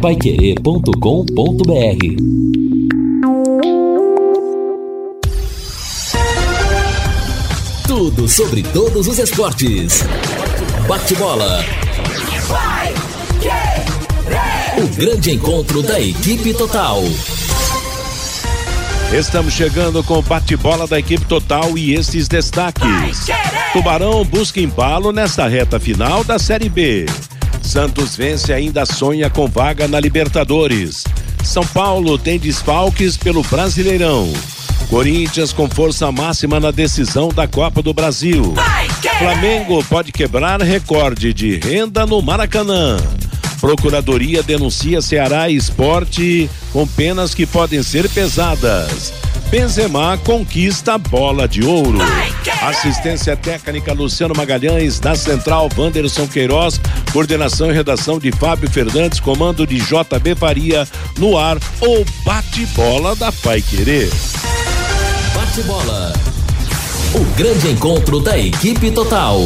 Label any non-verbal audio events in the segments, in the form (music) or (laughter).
paiquerê.com.br Tudo sobre todos os esportes. Bate-bola. O grande encontro da equipe total. Estamos chegando com o bate-bola da equipe total e esses destaques. Tubarão busca embalo nesta reta final da Série B. Santos vence ainda sonha com vaga na Libertadores. São Paulo tem desfalques pelo Brasileirão. Corinthians com força máxima na decisão da Copa do Brasil. Flamengo pode quebrar recorde de renda no Maracanã. Procuradoria denuncia Ceará e Esporte com penas que podem ser pesadas. Benzema conquista a bola de ouro. Assistência técnica Luciano Magalhães, na central Wanderson Queiroz, coordenação e redação de Fábio Fernandes, comando de JB Faria, no ar ou bate-bola da Pai Querer. Bate-bola. O grande encontro da equipe total.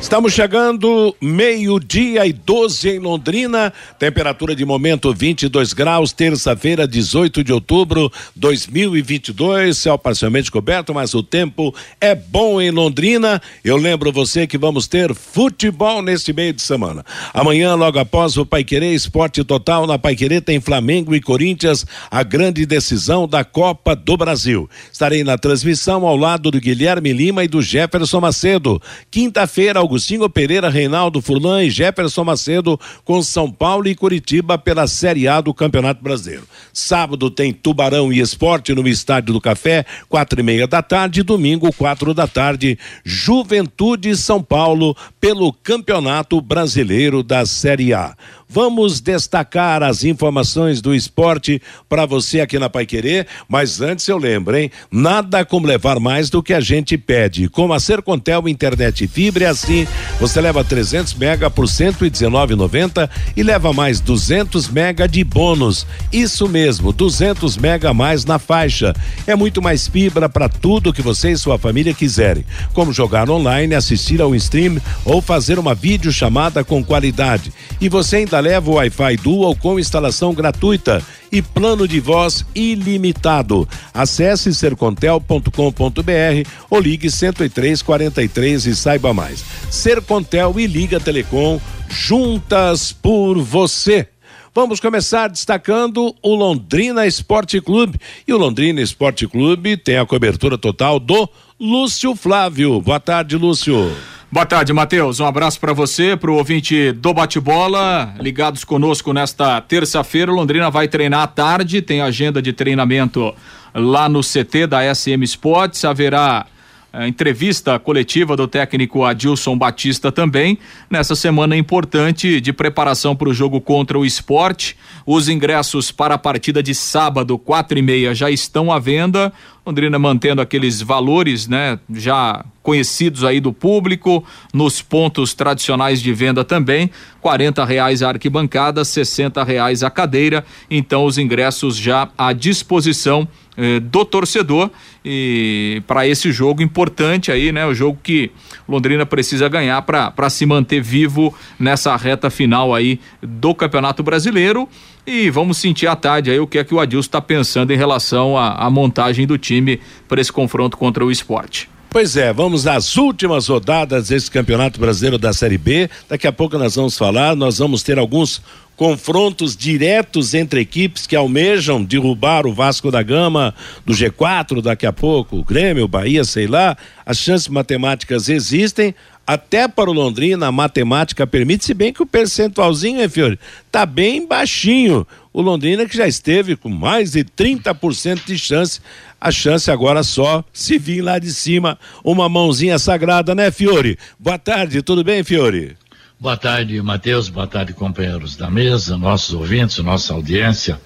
Estamos chegando meio-dia e 12 em Londrina, temperatura de momento 22 graus, terça-feira, 18 de outubro 2022. Céu parcialmente coberto, mas o tempo é bom em Londrina. Eu lembro você que vamos ter futebol neste meio de semana. Amanhã, logo após o Paiquerê Esporte Total, na Paiquerê tem Flamengo e Corinthians, a grande decisão da Copa do Brasil. Estarei na transmissão ao lado do Guilherme Lima e do Jefferson Macedo. Quinta-feira, Augustinho Pereira, Reinaldo Furlan e Jefferson Macedo com São Paulo e Curitiba pela Série A do Campeonato Brasileiro. Sábado tem Tubarão e Esporte no Estádio do Café, quatro e meia da tarde. Domingo, quatro da tarde, Juventude São Paulo pelo Campeonato Brasileiro da Série A. Vamos destacar as informações do esporte para você aqui na Pai Querer, mas antes eu lembro, hein? Nada como levar mais do que a gente pede. Com a Sercontel Internet Fibra é assim, você leva 300 mega por 119,90 e leva mais 200 mega de bônus. Isso mesmo, 200 mega a mais na faixa. É muito mais fibra para tudo que você e sua família quiserem, como jogar online, assistir ao stream ou fazer uma videochamada com qualidade. E você ainda leva o Wi-Fi Dual com instalação gratuita e plano de voz ilimitado. Acesse sercontel.com.br ou ligue 10343 e saiba mais. Sercontel e Liga Telecom juntas por você. Vamos começar destacando o Londrina Esporte Clube. E o Londrina Esporte Clube tem a cobertura total do Lúcio Flávio. Boa tarde, Lúcio. Boa tarde, Matheus. Um abraço para você, para o ouvinte do bate-bola, ligados conosco nesta terça-feira. Londrina vai treinar à tarde, tem agenda de treinamento lá no CT da SM Sports. Haverá a entrevista coletiva do técnico Adilson Batista também, nessa semana importante de preparação para o jogo contra o esporte. Os ingressos para a partida de sábado, quatro e meia, já estão à venda. Londrina mantendo aqueles valores, né, já conhecidos aí do público, nos pontos tradicionais de venda também, quarenta reais a arquibancada, sessenta reais a cadeira, então os ingressos já à disposição eh, do torcedor e para esse jogo importante aí, né, o jogo que Londrina precisa ganhar para se manter vivo nessa reta final aí do Campeonato Brasileiro e vamos sentir à tarde aí o que é que o Adilson está pensando em relação à, à montagem do time para esse confronto contra o esporte. Pois é, vamos às últimas rodadas desse Campeonato Brasileiro da Série B. Daqui a pouco nós vamos falar, nós vamos ter alguns confrontos diretos entre equipes que almejam derrubar o Vasco da Gama do G4 daqui a pouco, o Grêmio, o Bahia, sei lá. As chances matemáticas existem, até para o Londrina a matemática permite, se bem que o percentualzinho, hein, Fiore, tá bem baixinho. O Londrina que já esteve com mais de 30% de chance, a chance agora só se vir lá de cima uma mãozinha sagrada, né, Fiore? Boa tarde, tudo bem, Fiore? Boa tarde, Matheus. Boa tarde, companheiros da mesa, nossos ouvintes, nossa audiência.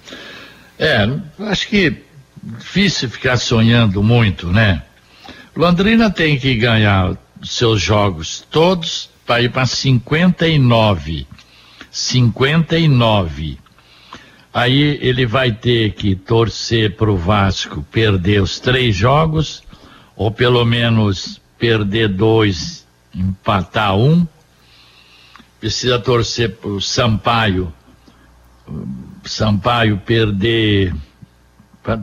É, acho que difícil ficar sonhando muito, né? Londrina tem que ganhar seus jogos todos ir para 59. 59. Aí ele vai ter que torcer para o Vasco perder os três jogos, ou pelo menos perder dois, empatar um. precisa torcer para o Sampaio. Sampaio perder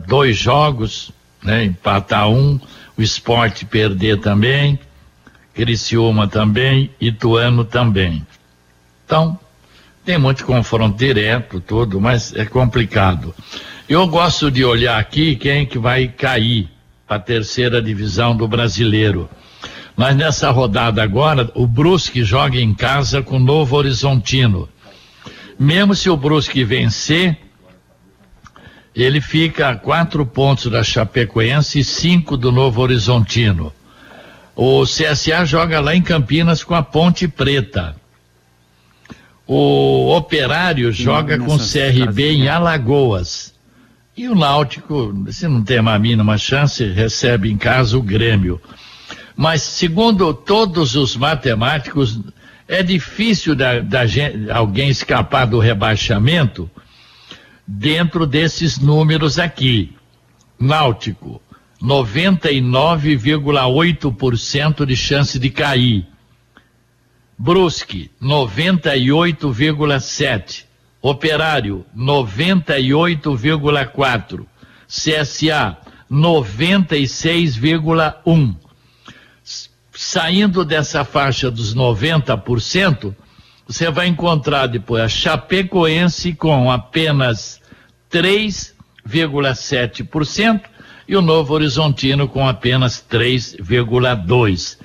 dois jogos, né, empatar um, o esporte perder também, Criciúma também, Ituano também. Então, tem muito confronto direto, tudo, mas é complicado. Eu gosto de olhar aqui quem que vai cair para a terceira divisão do brasileiro. Mas nessa rodada agora, o Brusque joga em casa com o Novo Horizontino. Mesmo se o Brusque vencer, ele fica a quatro pontos da Chapecoense e cinco do Novo Horizontino. O CSA joga lá em Campinas com a Ponte Preta. O Operário joga com o CRB em Alagoas. E o Náutico, se não tem a mínima chance, recebe em casa o Grêmio. Mas, segundo todos os matemáticos, é difícil da, da gente, alguém escapar do rebaixamento dentro desses números aqui. Náutico, 99,8% de chance de cair. Brusque, 98,7%. Operário, 98,4%. CSA, 96,1%. Saindo dessa faixa dos 90%, você vai encontrar depois a Chapecoense com apenas 3,7% e o Novo Horizontino com apenas 3,2%.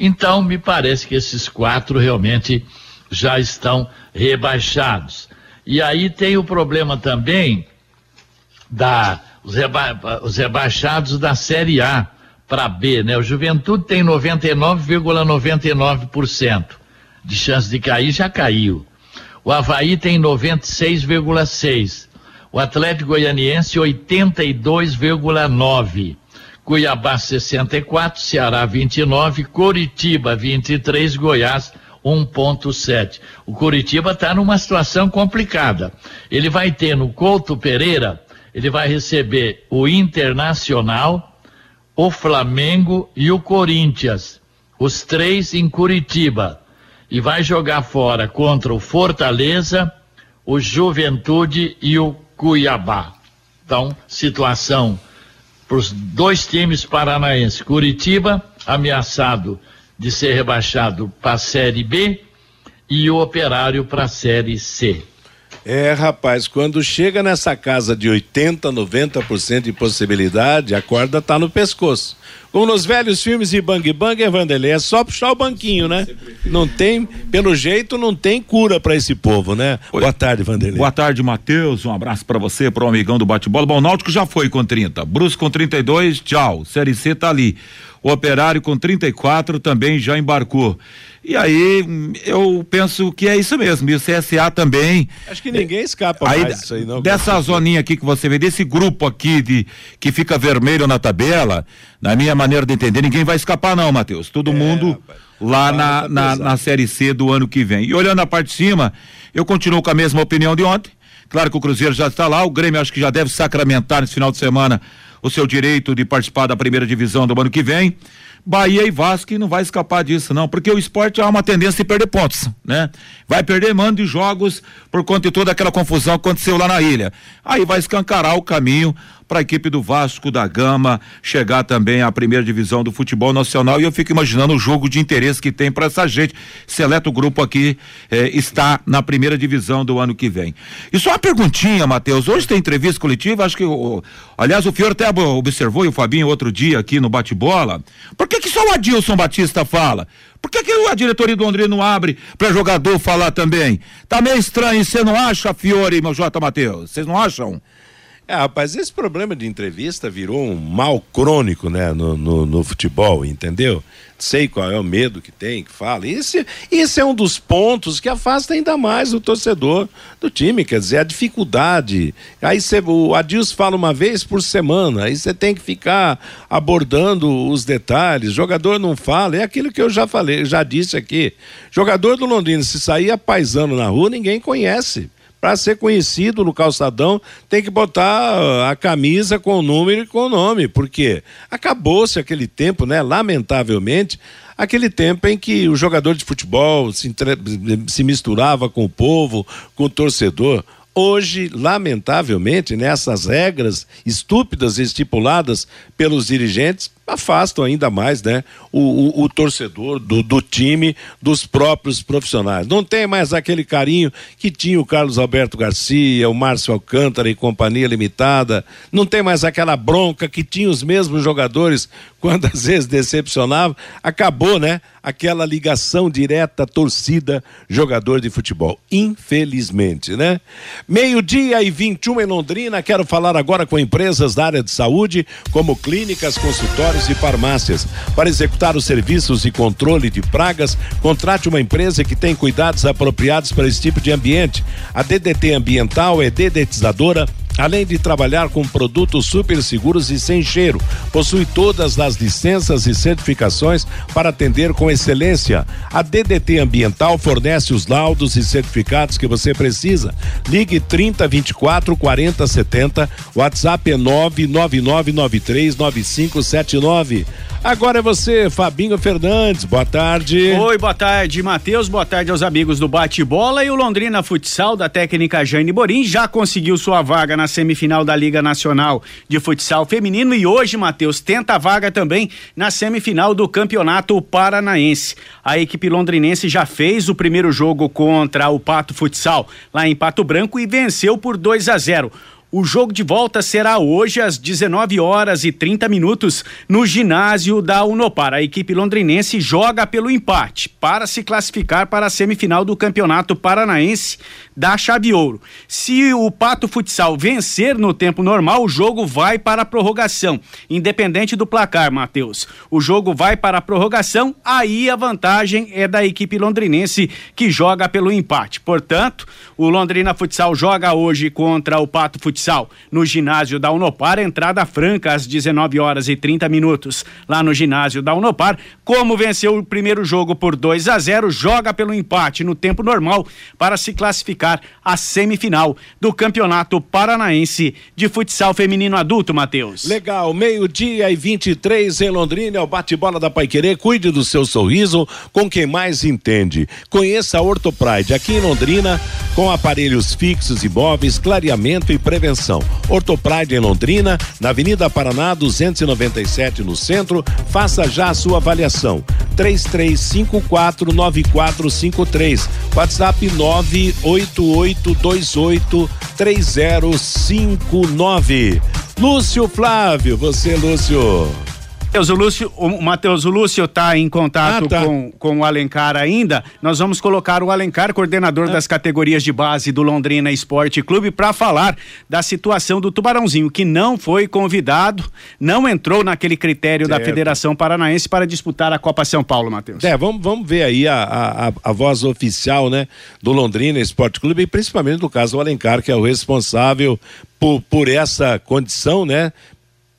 Então, me parece que esses quatro realmente já estão rebaixados. E aí tem o problema também da os, reba, os rebaixados da Série A para B, né? O Juventude tem 99,99% ,99 de chance de cair, já caiu. O Havaí tem 96,6%. O Atlético Goianiense 82,9%. Cuiabá 64, Ceará 29, Coritiba 23, Goiás 1.7. O Coritiba está numa situação complicada. Ele vai ter no Couto Pereira, ele vai receber o Internacional, o Flamengo e o Corinthians, os três em Curitiba. E vai jogar fora contra o Fortaleza, o Juventude e o Cuiabá. Então, situação para os dois times paranaenses. Curitiba, ameaçado de ser rebaixado para a Série B, e o Operário para a Série C. É, rapaz, quando chega nessa casa de 80, 90% de possibilidade, a corda tá no pescoço. Como nos velhos filmes de Bang Bang, é Vanderlei, é só puxar o banquinho, né? Não tem, pelo jeito, não tem cura para esse povo, né? Oi. Boa tarde, Vanderlei. Boa tarde, Matheus. Um abraço para você, para o amigão do bate-bola. Bom, o Náutico já foi com 30. Brusco com 32, tchau. Série C tá ali. O Operário com 34 também já embarcou. E aí eu penso que é isso mesmo. E o CSA também. Acho que ninguém escapa aí, mais disso aí, não. Dessa zoninha aqui que você vê, desse grupo aqui de que fica vermelho na tabela, na minha maneira de entender, ninguém vai escapar, não, Matheus. Todo é, mundo rapaz. lá na, tá na, na Série C do ano que vem. E olhando a parte de cima, eu continuo com a mesma opinião de ontem. Claro que o Cruzeiro já está lá, o Grêmio acho que já deve sacramentar nesse final de semana o seu direito de participar da primeira divisão do ano que vem. Bahia e Vasco não vai escapar disso, não, porque o esporte há uma tendência de perder pontos, né? Vai perder mando de jogos por conta de toda aquela confusão que aconteceu lá na ilha. Aí vai escancarar o caminho para a equipe do Vasco da Gama chegar também à primeira divisão do futebol nacional. E eu fico imaginando o jogo de interesse que tem para essa gente. Seleto grupo aqui eh, está na primeira divisão do ano que vem. E só uma perguntinha, Matheus. Hoje tem entrevista coletiva, acho que. O, aliás, o Fior até observou e o Fabinho outro dia aqui no bate-bola. Por que só o Adilson Batista fala? Por que, que a diretoria do Londrina não abre para jogador falar também? Tá meio estranho, você não acha, Fiore, meu J. Matheus? Vocês não acham? É, rapaz, esse problema de entrevista virou um mal crônico, né, no, no, no, futebol, entendeu? Sei qual é o medo que tem, que fala. Esse, esse é um dos pontos que afasta ainda mais o torcedor do time, quer dizer, a dificuldade. Aí cê, o Adilson fala uma vez por semana, aí você tem que ficar abordando os detalhes. Jogador não fala, é aquilo que eu já falei, já disse aqui. Jogador do Londrina, se sair paisano na rua, ninguém conhece para ser conhecido no calçadão, tem que botar a camisa com o número e com o nome, porque acabou-se aquele tempo, né? Lamentavelmente, aquele tempo em que o jogador de futebol se, entre... se misturava com o povo, com o torcedor. Hoje, lamentavelmente, nessas regras estúpidas estipuladas pelos dirigentes, afastam ainda mais né, o, o, o torcedor do, do, time, dos próprios profissionais. Não tem mais aquele carinho que tinha o Carlos Alberto Garcia, o Márcio Alcântara e Companhia Limitada, não tem mais aquela bronca que tinha os mesmos jogadores (laughs) quando às vezes decepcionava. Acabou, né? Aquela ligação direta torcida jogador de futebol. Infelizmente, né? Meio-dia e 21 em Londrina. Quero falar agora com empresas da área de saúde, como clínicas, consultórios e farmácias. Para executar os serviços de controle de pragas, contrate uma empresa que tem cuidados apropriados para esse tipo de ambiente. A DDT Ambiental é dedetizadora além de trabalhar com produtos super seguros e sem cheiro. Possui todas as licenças e certificações para atender com excelência. A DDT Ambiental fornece os laudos e certificados que você precisa. Ligue 30 24 40 70. WhatsApp é 999939579. Agora é você, Fabinho Fernandes. Boa tarde. Oi, boa tarde, Matheus. Boa tarde aos amigos do Bate-Bola. E o Londrina Futsal, da técnica Jane Borim, já conseguiu sua vaga na semifinal da Liga Nacional de Futsal Feminino. E hoje, Matheus, tenta a vaga também na semifinal do Campeonato Paranaense. A equipe londrinense já fez o primeiro jogo contra o Pato Futsal, lá em Pato Branco, e venceu por 2 a 0. O jogo de volta será hoje às 19 horas e 30 minutos no ginásio da Unopar. A equipe londrinense joga pelo empate para se classificar para a semifinal do Campeonato Paranaense da Chave Ouro. Se o Pato Futsal vencer no tempo normal, o jogo vai para a prorrogação, independente do placar, Matheus. O jogo vai para a prorrogação, aí a vantagem é da equipe londrinense que joga pelo empate. Portanto, o Londrina Futsal joga hoje contra o Pato Futsal no ginásio da Unopar, entrada franca às 19 horas e 30 minutos lá no ginásio da Unopar. Como venceu o primeiro jogo por 2 a 0, joga pelo empate no tempo normal para se classificar à semifinal do Campeonato Paranaense de Futsal Feminino Adulto, Matheus. Legal, meio-dia e 23 em Londrina, é o bate-bola da Paiquerê. Cuide do seu sorriso com quem mais entende. Conheça a Ortopride aqui em Londrina com aparelhos fixos e móveis, clareamento e prevenção. Ortopride em Londrina, na Avenida Paraná 297 no centro. Faça já a sua avaliação. 33549453. WhatsApp 988283059. Lúcio Flávio, você, Lúcio. Matheus, o Lúcio, o Matheus, o Lúcio está em contato ah, tá. Com, com o Alencar ainda. Nós vamos colocar o Alencar, coordenador ah. das categorias de base do Londrina Esporte Clube, para falar da situação do Tubarãozinho, que não foi convidado, não entrou naquele critério certo. da Federação Paranaense para disputar a Copa São Paulo, Matheus. É, vamos, vamos ver aí a, a, a voz oficial, né, do Londrina Esporte Clube e principalmente do caso do Alencar, que é o responsável por, por essa condição, né?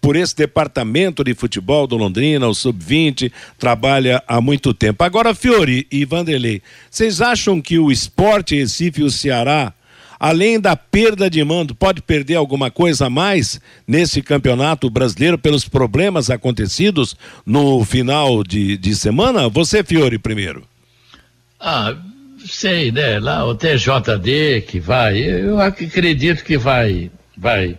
Por esse departamento de futebol do Londrina, o Sub-20, trabalha há muito tempo. Agora, Fiore e Vanderlei, vocês acham que o esporte Recife e o Ceará, além da perda de mando, pode perder alguma coisa a mais nesse campeonato brasileiro pelos problemas acontecidos no final de, de semana? Você, Fiore, primeiro. Ah, sei, né? Lá o TJD que vai, eu acredito que vai, vai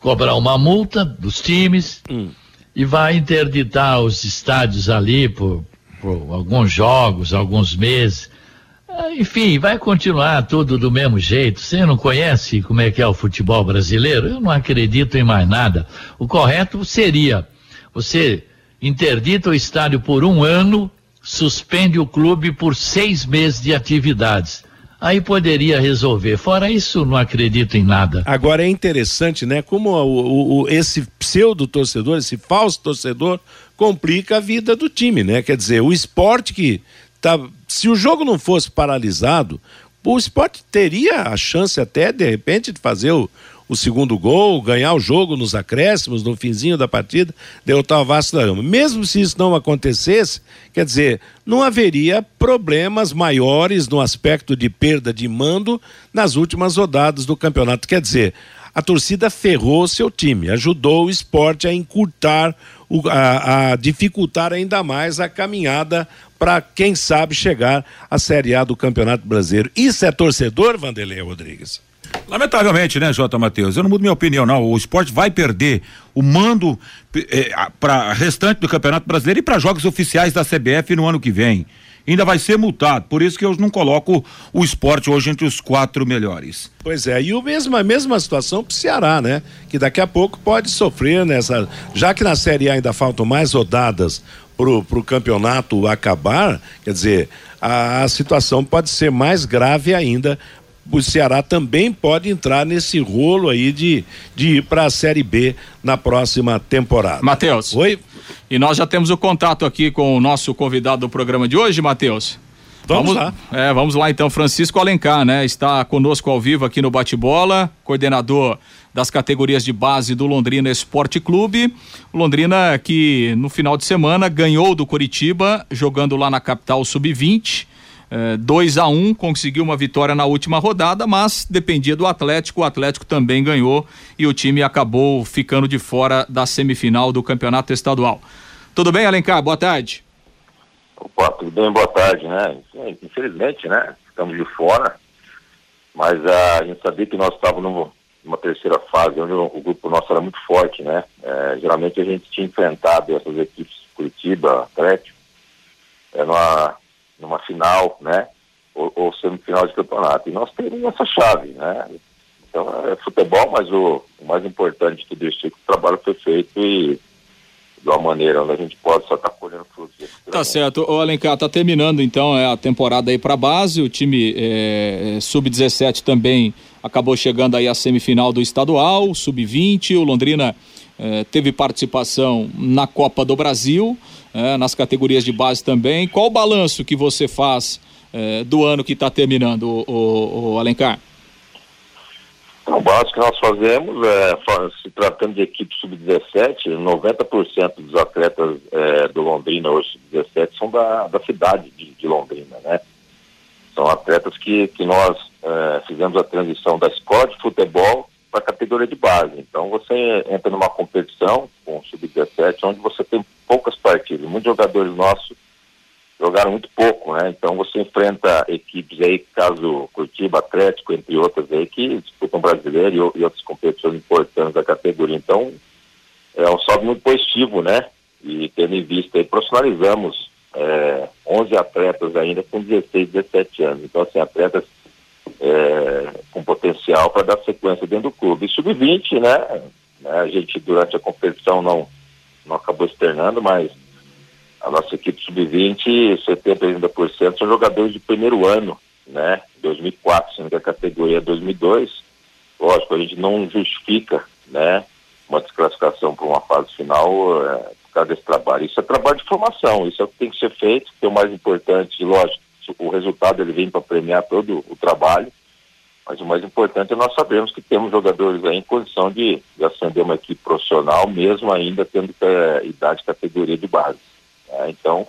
cobrar uma multa dos times hum. e vai interditar os estádios ali por, por alguns jogos, alguns meses. Ah, enfim, vai continuar tudo do mesmo jeito. Você não conhece como é que é o futebol brasileiro? Eu não acredito em mais nada. O correto seria você interdita o estádio por um ano, suspende o clube por seis meses de atividades aí poderia resolver. Fora isso, não acredito em nada. Agora é interessante, né? Como o, o, esse pseudo torcedor, esse falso torcedor, complica a vida do time, né? Quer dizer, o esporte que tá, se o jogo não fosse paralisado, o esporte teria a chance até de repente de fazer o, o segundo gol, ganhar o jogo nos acréscimos, no finzinho da partida, derrotar o Vasco da Gama. Mesmo se isso não acontecesse, quer dizer, não haveria problemas maiores no aspecto de perda de mando nas últimas rodadas do campeonato. Quer dizer, a torcida ferrou seu time, ajudou o esporte a encurtar a, a dificultar ainda mais a caminhada para, quem sabe, chegar à Série A do Campeonato Brasileiro. Isso é torcedor, Vanderlei Rodrigues? Lamentavelmente, né, J. Matheus? Eu não mudo minha opinião, não. O esporte vai perder o mando eh, para restante do Campeonato Brasileiro e para jogos oficiais da CBF no ano que vem. Ainda vai ser multado. Por isso que eu não coloco o esporte hoje entre os quatro melhores. Pois é, e o mesmo, a mesma situação para o Ceará, né? Que daqui a pouco pode sofrer nessa. Já que na Série A ainda faltam mais rodadas pro, pro campeonato acabar, quer dizer, a, a situação pode ser mais grave ainda o Ceará também pode entrar nesse rolo aí de, de ir para a Série B na próxima temporada. Matheus. Oi. E nós já temos o contato aqui com o nosso convidado do programa de hoje, Matheus. Vamos, vamos, lá. É, vamos lá então, Francisco Alencar, né? Está conosco ao vivo aqui no Bate-Bola, coordenador das categorias de base do Londrina Esporte Clube. Londrina que no final de semana ganhou do Curitiba, jogando lá na capital sub-20 2 a 1 um, conseguiu uma vitória na última rodada, mas dependia do Atlético. O Atlético também ganhou e o time acabou ficando de fora da semifinal do campeonato estadual. Tudo bem, Alencar? Boa tarde. Opa, tudo bem, boa tarde, né? Infelizmente, né? Estamos de fora, mas uh, a gente sabia que nós estávamos numa terceira fase, onde o, grupo nosso era muito forte, né? É, geralmente a gente tinha enfrentado essas equipes Curitiba, Atlético, é, numa numa final, né? Ou, ou semifinal de campeonato. E nós temos essa chave, né? Então é futebol, mas o, o mais importante de tudo isso é que o trabalho foi feito e de uma maneira onde a gente pode só estar tá colhendo frutos. Tá certo. O Alencar, tá terminando então é, a temporada aí para base, o time é, é sub-17 também acabou chegando aí à semifinal do estadual, sub-20, o Londrina é, teve participação na Copa do Brasil, é, nas categorias de base também. Qual o balanço que você faz é, do ano que está terminando, o, o, o, Alencar? O balanço que nós fazemos, é, se tratando de equipe sub-17, 90% dos atletas é, do Londrina hoje sub-17 são da, da cidade de, de, Londrina, né? São atletas que, que nós é, fizemos a transição da escola de futebol para a categoria de base. Então você entra numa competição com sub-17 onde você tem poucas partidas. Muitos jogadores nossos jogaram muito pouco, né? Então você enfrenta equipes aí, caso Curitiba, Atlético, entre outras aí, que disputam brasileiro e, e outras competições importantes da categoria. Então é um saldo muito positivo, né? E tendo em vista aí, profissionalizamos é, 11 atletas ainda com 16, 17 anos. Então, assim, atletas é, com potencial para dar sequência dentro do clube. E sub-20, né, né? A gente, durante a competição, não, não acabou externando, mas a nossa equipe sub-20, 70% 80% são jogadores de primeiro ano, né? 2004, sendo que a categoria é 2002. Lógico, a gente não justifica, né? Uma desclassificação para uma fase final é, por causa desse trabalho. Isso é trabalho de formação, isso é o que tem que ser feito, que é o mais importante, lógico, o resultado ele vem para premiar todo o trabalho, mas o mais importante é nós sabemos que temos jogadores aí em condição de, de ascender uma equipe profissional, mesmo ainda tendo é, idade categoria de base. Né? Então,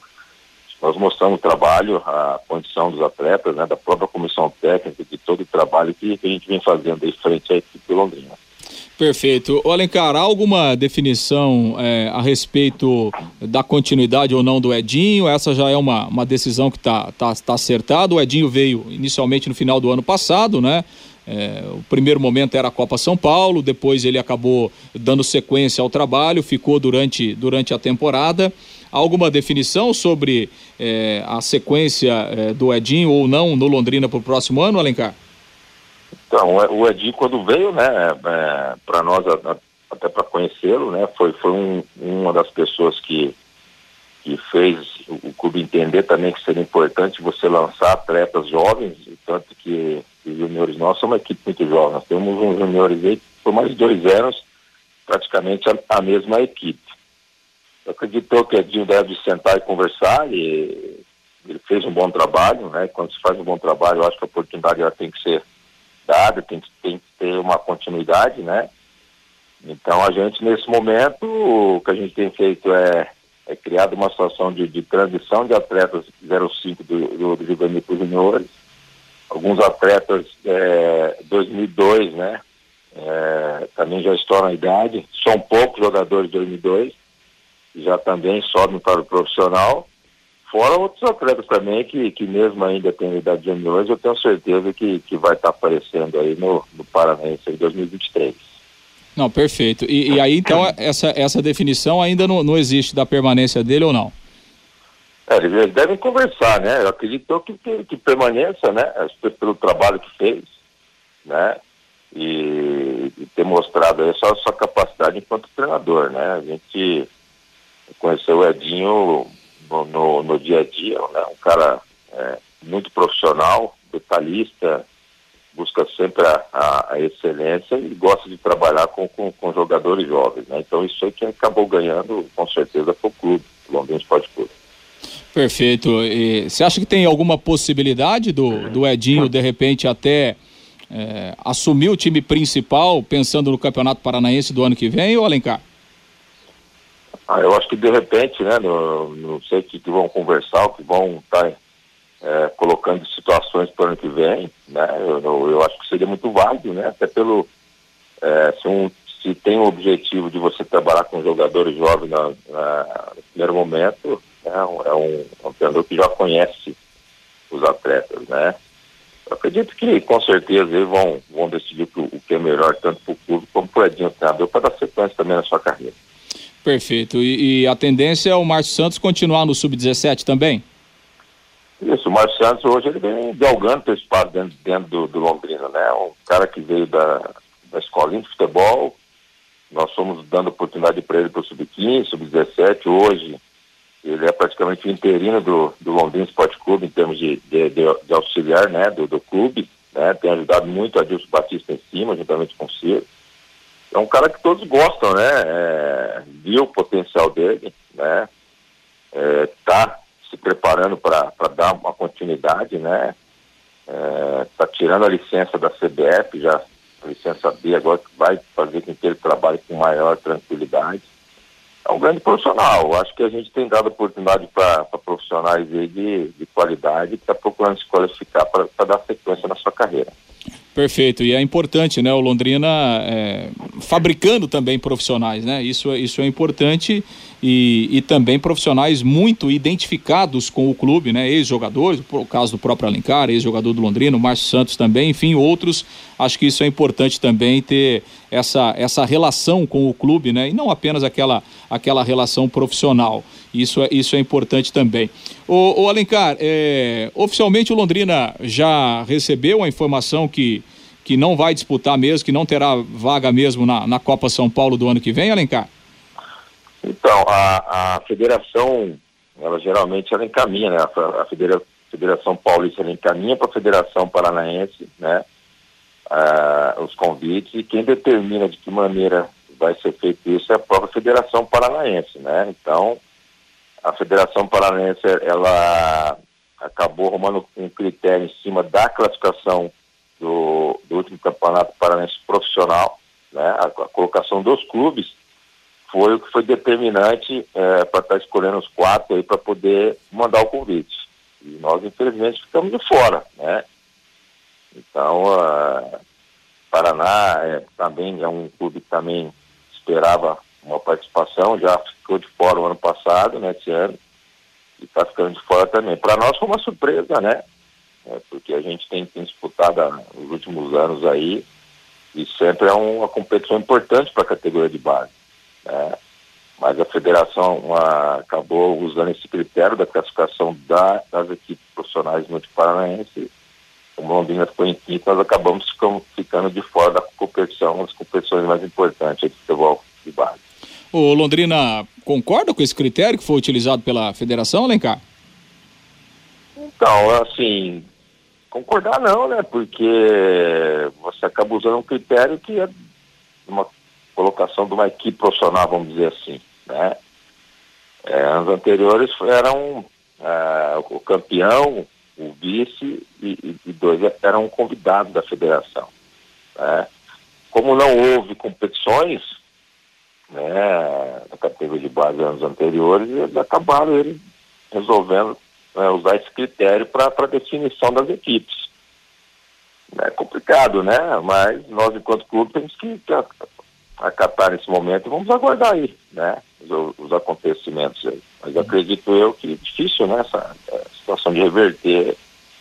nós mostramos o trabalho, a condição dos atletas, né, da própria comissão técnica, de todo o trabalho que, que a gente vem fazendo aí frente à equipe Londrina. Perfeito. O Alencar, há alguma definição é, a respeito da continuidade ou não do Edinho? Essa já é uma, uma decisão que está tá, tá acertada. O Edinho veio inicialmente no final do ano passado, né? É, o primeiro momento era a Copa São Paulo, depois ele acabou dando sequência ao trabalho, ficou durante, durante a temporada. Há alguma definição sobre é, a sequência é, do Edinho ou não no Londrina para o próximo ano, Alencar? Então, é, o Edi, quando veio, né, é, para nós, até para conhecê-lo, né, foi, foi um, uma das pessoas que, que fez o, clube entender também que seria importante você lançar atletas jovens, tanto que os juniores nossos são uma equipe muito jovem. Nós temos uns juniores aí por mais de dois anos, praticamente a, a mesma equipe. Eu acredito que o Edinho deve sentar e conversar e ele fez um bom trabalho, né? Quando se faz um bom trabalho, eu acho que a oportunidade tem que ser tem que, tem que ter uma continuidade, né? Então a gente nesse momento o que a gente tem feito é, é criado uma situação de, de transição de atletas 05 do, do, do juvenil para os juniores, alguns atletas é, 2002, né? É, também já estão na idade, são poucos jogadores de 2002 e que já também sobem para o profissional, fora outros atletas também que, que mesmo ainda tem idade de milhões, eu tenho certeza que, que vai estar aparecendo aí no, no Paranense em 2023. Não, perfeito. E, e, aí, então, essa, essa definição ainda não, não existe da permanência dele ou não? É, eles devem conversar, né? Eu acredito que, que, que permaneça, né? Pelo trabalho que fez, né? E, e ter mostrado aí a sua, sua capacidade enquanto treinador, né? A gente conheceu o Edinho no, no, no dia a dia, né? Um cara é, muito profissional, detalhista, busca sempre a, a, a, excelência e gosta de trabalhar com, com, com, jogadores jovens, né? Então isso aí que acabou ganhando, com certeza, foi o clube, o Londrina Esporte Clube. Perfeito. E você acha que tem alguma possibilidade do, do Edinho, de repente, até é, assumir o time principal, pensando no Campeonato Paranaense do ano que vem, ou Alencar? Ah, eu acho que de repente, né, no, não sei que, que vão conversar, o que vão estar tá, é, colocando situações para o ano que vem, né, eu, eu, acho que seria muito válido, né, até pelo, é, se, um, se tem o objetivo de você trabalhar com jogadores jovens na, na, no primeiro momento, né? É um, é um treinador que já conhece os atletas, né? Eu acredito que com certeza eles vão, vão decidir o que é melhor tanto para o clube como para o Edinho para dar sequência também na sua carreira. Perfeito. E, e a tendência é o Márcio Santos continuar no Sub-17 também? Isso, o Márcio Santos hoje ele vem galgando seu espaço dentro, dentro do, do, Londrina, né? Um cara que veio da, da escolinha de futebol, nós fomos dando oportunidade para ele para o Sub-15, Sub-17, hoje ele é praticamente o interino do, do Londrina Esporte Clube em termos de, de, de, de auxiliar né, do, do clube, né, tem ajudado muito a Dilson Batista em cima, juntamente com o Ciro. É um cara que todos gostam, né? É, viu o potencial dele, né? É, tá se preparando para dar uma continuidade, né? É, tá tirando a licença da CBF, já a licença B agora vai fazer com que ele trabalhe com maior tranquilidade é um grande profissional. Acho que a gente tem dado oportunidade para profissionais de, de qualidade que estão tá procurando se qualificar para dar sequência na sua carreira. Perfeito, e é importante, né, o Londrina é, fabricando também profissionais, né, isso, é, isso é importante. E, e também profissionais muito identificados com o clube, né, ex-jogadores, o caso do próprio Alencar, ex-jogador do Londrina, o Márcio Santos também, enfim, outros, acho que isso é importante também ter essa, essa relação com o clube, né, e não apenas aquela, aquela relação profissional, isso é, isso é importante também. O, o Alencar, é, oficialmente o Londrina já recebeu a informação que, que não vai disputar mesmo, que não terá vaga mesmo na, na Copa São Paulo do ano que vem, Alencar? Então, a, a federação, ela geralmente ela encaminha, né? A, a federa, Federação Paulista ela encaminha para a Federação Paranaense, né? Uh, os convites e quem determina de que maneira vai ser feito isso é a própria Federação Paranaense, né? Então, a Federação Paranaense, ela acabou arrumando um critério em cima da classificação do, do último campeonato paranaense profissional, né? A, a, colocação dos clubes foi o que foi determinante é, para estar tá escolhendo os quatro aí para poder mandar o convite. E nós, infelizmente, ficamos de fora, né? Então, uh, Paraná é, também é um clube que também esperava uma participação, já ficou de fora o ano passado, né, esse ano, e está ficando de fora também. Para nós foi uma surpresa, né? É, porque a gente tem, tem disputado nos últimos anos aí, e sempre é uma competição importante para a categoria de base. Né? Mas a federação acabou usando esse critério da classificação da, das equipes profissionais multiparanaense. O Londrina ficou em quinto, nós acabamos ficando, ficando de fora da competição, uma das competições mais importantes de futebol de base. O Londrina concorda com esse critério que foi utilizado pela federação, Alencar? Então, assim, concordar não, né? Porque você acaba usando um critério que é uma colocação de uma equipe profissional, vamos dizer assim, né? É, anos anteriores eram é, o campeão, o vice e, e, dois eram convidados da federação. Né? Como não houve competições, né, na categoria de base anos anteriores, eles acabaram ele resolvendo né, usar esse critério para a definição das equipes. É complicado, né? Mas nós, enquanto clube, temos que, acatar nesse momento e vamos aguardar aí, né? os, os acontecimentos aí. Mas acredito eu que é difícil, né, essa, essa situação de reverter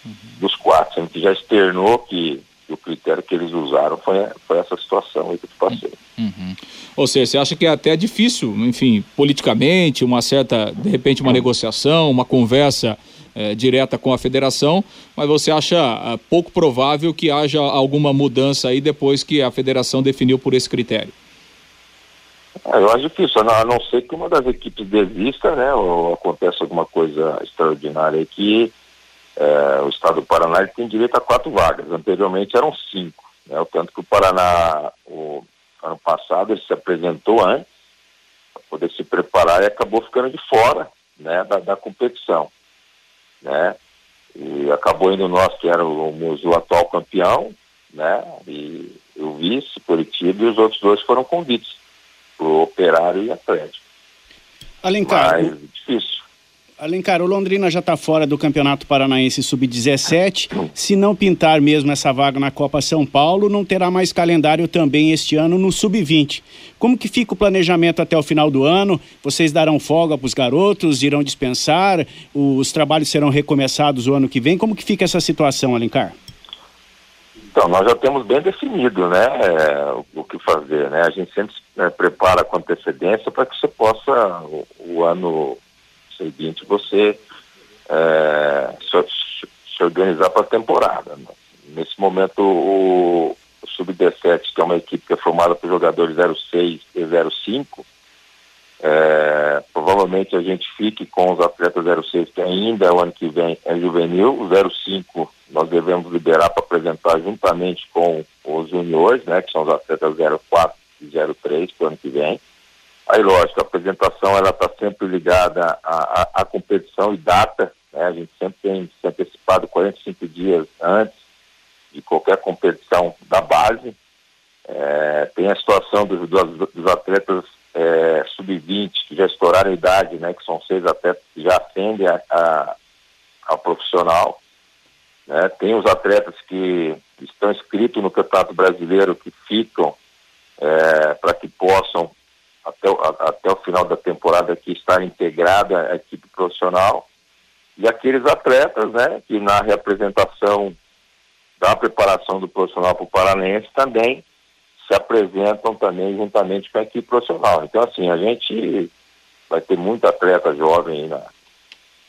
uhum. dos quatro, sendo que já externou que o critério que eles usaram foi, foi essa situação aí que eu te passei. Uhum. Ou seja, você acha que é até difícil, enfim, politicamente, uma certa, de repente, uma negociação, uma conversa é, direta com a federação, mas você acha é, pouco provável que haja alguma mudança aí depois que a federação definiu por esse critério? É, eu acho difícil, a não ser que uma das equipes desista, né, ou aconteça alguma coisa extraordinária que é, o estado do Paraná tem direito a quatro vagas, anteriormente eram cinco, né, o tanto que o Paraná, o ano passado, ele se apresentou antes, para poder se preparar e acabou ficando de fora, né, da, da competição, né, e acabou indo nós, que éramos o atual campeão, né, e o vice, Curitiba, e os outros dois foram convites pro Operário e Atlético. Alencar, Mas, difícil. Alencar, o Londrina já está fora do Campeonato Paranaense Sub-17. Se não pintar mesmo essa vaga na Copa São Paulo, não terá mais calendário também este ano no Sub-20. Como que fica o planejamento até o final do ano? Vocês darão folga para os garotos? Irão dispensar? Os trabalhos serão recomeçados o ano que vem? Como que fica essa situação, Alencar? Então, nós já temos bem definido, né, o, o, que fazer, né? A gente sempre né, prepara com antecedência para que você possa, o, o, ano seguinte, você é, se, se, organizar para a temporada. Né? Nesse momento, o, o Sub-17, que é uma equipe que é formada por jogadores 06 e 05, é, provavelmente a gente fique com os atletas 06 que ainda o ano que vem é juvenil, o 05 nós devemos liberar para apresentar juntamente com os juniores, né, que são os atletas 04 e 03 para o ano que vem. Aí, lógico, a apresentação ela está sempre ligada à, à, à, competição e data, né, a gente sempre tem se antecipado 45 dias antes de qualquer competição da base. É, tem a situação dos, dos, dos atletas é, sub-20 que já estouraram a idade, né, que são seis atletas que já ascendem a, a, ao profissional. Né? Tem os atletas que estão inscritos no Campeonato Brasileiro que ficam é, para que possam, até, a, até o final da temporada, aqui estar integrada a equipe profissional. E aqueles atletas né, que na representação da preparação do profissional para o Paranense também se apresentam também juntamente com a equipe profissional. Então, assim, a gente vai ter muito atleta jovem na,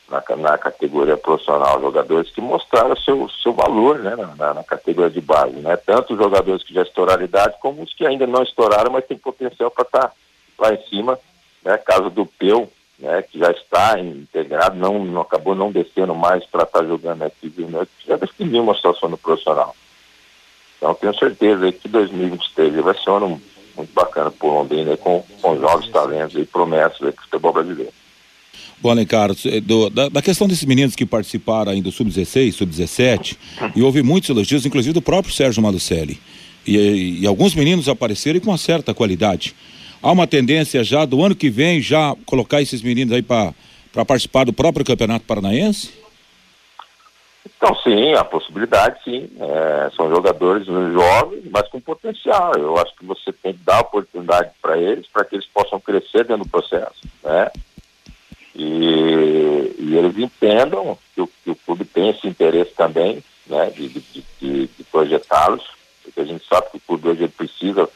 na, na categoria profissional, jogadores que mostraram seu, seu valor né, na, na, categoria de base. Né? Tanto os jogadores que já estouraram idade, como os que ainda não estouraram, mas tem potencial para estar tá lá em cima. Né? Caso do Peu, né, que já está integrado, não, não acabou não descendo mais para estar tá jogando aqui, né, já definiu uma situação no profissional. Então tenho certeza que 2023 vai ser um ano muito bacana por Londrina, com, com jovens talentos e promessas do futebol brasileiro. Bom, Alencar, eh, do, da, da, questão desses meninos que participaram ainda do Sub-16, Sub-17, (laughs) e houve muitos elogios, inclusive do próprio Sérgio Malucelli. E, e, e, alguns meninos apareceram com uma certa qualidade. Há uma tendência já do ano que vem já colocar esses meninos aí para participar do próprio Campeonato Paranaense? Então, sim, a possibilidade, sim. É, são jogadores jovens, mas com potencial. Eu acho que você tem que dar oportunidade para eles, para que eles possam crescer dentro do processo. Né? E, e eles entendam que o, que o, clube tem esse interesse também né, de, de, de, de projetá-los, porque a gente sabe que o clube hoje precisa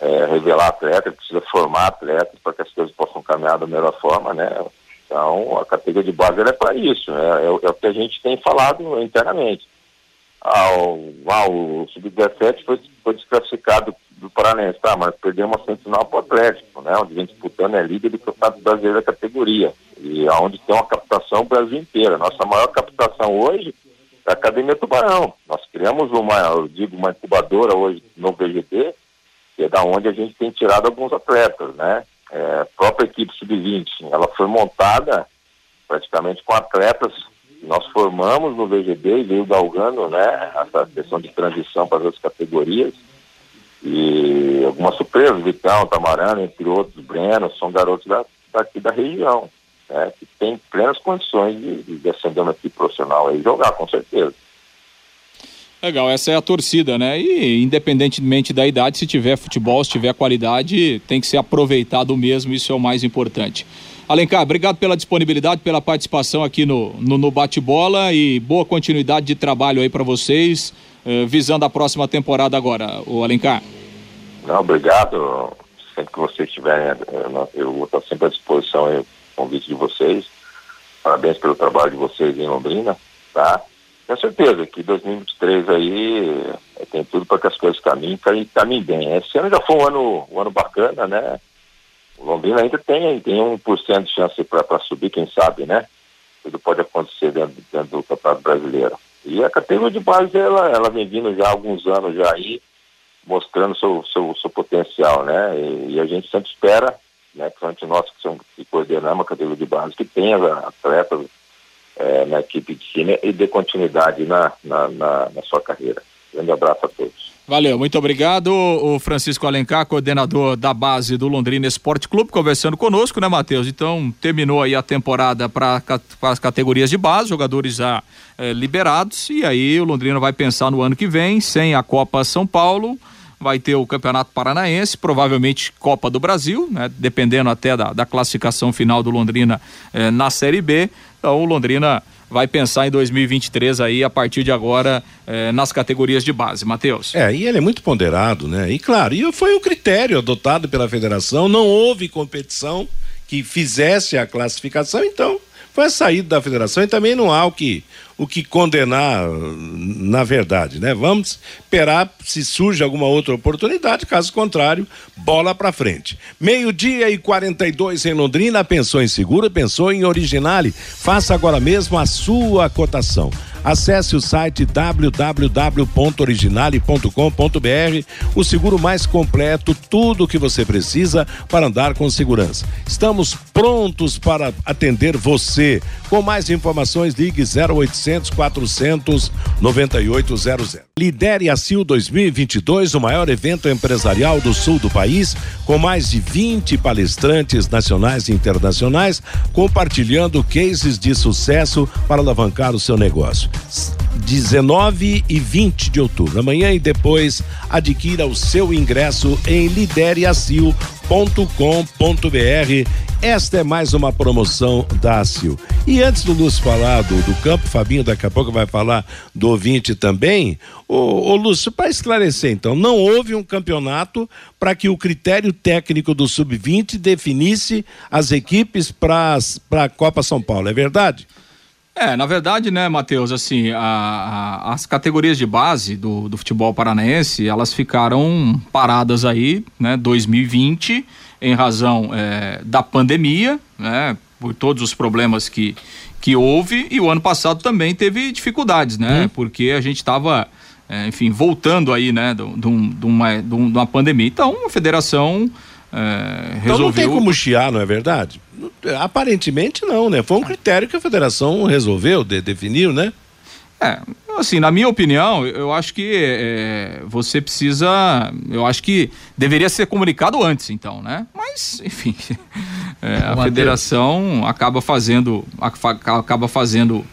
é, revelar atletas, precisa formar atletas para que as coisas possam caminhar da melhor forma, né? Então, a categoria de base é para isso, né? é, é, o que a gente tem falado internamente. Ah, o, ah, o Sub-17 foi, foi desclassificado do Paranense, tá? Mas perdeu uma semifinal para o Atlético, né? Onde vem disputando é líder do Campeonato Brasileiro da categoria. E aonde tem uma captação o Brasil inteiro. Nossa maior captação hoje é a Academia Tubarão. Nós criamos uma, eu digo, uma incubadora hoje no VGD, é da onde a gente tem tirado alguns atletas, né? É, a própria equipe sub-20, ela foi montada praticamente com atletas que nós formamos no VGD e veio galgando, né? Essa questão de transição para as outras categorias e algumas surpresas, Vitão, Tamarana, entre outros, Breno, são garotos da, daqui da região, né, que tem plenas condições de, de ascender uma equipe profissional e jogar, com certeza. Legal, essa é a torcida, né? E independentemente da idade, se tiver futebol, se tiver qualidade, tem que ser aproveitado mesmo, isso é o mais importante. Alencar, obrigado pela disponibilidade, pela participação aqui no, no, no bate-bola e boa continuidade de trabalho aí para vocês, eh, visando a próxima temporada agora, o Alencar. Não, obrigado. Sempre que vocês estiverem, eh, eu vou estar sempre à disposição aí, convite de vocês. Parabéns pelo trabalho de vocês em Londrina, tá? Tenho certeza que 2023 aí eh, tem tudo para que as coisas caminhem, caminhem bem. Esse ano já foi um ano, um ano bacana, né? O Londrina ainda tem, tem 1% de chance para subir, quem sabe, né? Tudo pode acontecer dentro, dentro do Campeonato Brasileiro. E a categoria de base, ela, ela vem vindo já há alguns anos já aí, mostrando seu, seu, seu potencial, né? E, e, a gente sempre espera, né, principalmente nós que, somos, que coordenamos a categoria de base, que tenha atletas é, na equipe de time e dê continuidade na, na, na, na sua carreira. Grande abraço a todos. Valeu, muito obrigado. O Francisco Alencar, coordenador da base do Londrina Esporte Clube, conversando conosco, né, Matheus? Então, terminou aí a temporada para as categorias de base, jogadores já é, liberados, e aí o Londrina vai pensar no ano que vem, sem a Copa São Paulo, vai ter o Campeonato Paranaense, provavelmente Copa do Brasil, né? Dependendo até da, da classificação final do Londrina eh, na Série B. Então o Londrina vai pensar em 2023 aí, a partir de agora, eh, nas categorias de base. Matheus. É, e ele é muito ponderado, né? E claro, e foi o critério adotado pela federação, não houve competição que fizesse a classificação, então a saída da federação e também não há o que, o que condenar na verdade, né? Vamos esperar se surge alguma outra oportunidade, caso contrário, bola para frente. Meio-dia e 42 em Londrina, pensou em seguro, pensou em Originale. Faça agora mesmo a sua cotação. Acesse o site www.originale.com.br, o seguro mais completo, tudo o que você precisa para andar com segurança. Estamos prontos para atender você. Com mais informações, ligue 0800 400 9800. Lidere a CIL 2022, o maior evento empresarial do sul do país, com mais de 20 palestrantes nacionais e internacionais, compartilhando cases de sucesso para alavancar o seu negócio. 19 e 20 de outubro. Amanhã e depois adquira o seu ingresso em lidereacil.com.br. Esta é mais uma promoção da ACIL. E antes do Lúcio falar do, do campo, Fabinho daqui a pouco vai falar do ouvinte também. Ô, ô Lúcio, para esclarecer então, não houve um campeonato para que o critério técnico do Sub-20 definisse as equipes para a Copa São Paulo, é verdade? É, na verdade, né, Matheus, assim, a, a, as categorias de base do, do futebol paranaense, elas ficaram paradas aí, né, 2020, em razão é, da pandemia, né, por todos os problemas que, que houve, e o ano passado também teve dificuldades, né, hum. porque a gente estava, é, enfim, voltando aí, né, de, de, de, uma, de uma pandemia. Então, a federação é, resolveu... Então não tem como chiar, não é verdade? Aparentemente não, né? Foi um critério que a federação resolveu, de, definiu, né? É, assim, na minha opinião, eu acho que é, você precisa, eu acho que deveria ser comunicado antes, então, né? Mas, enfim, (laughs) é, a federação acaba fazendo, acaba fazendo,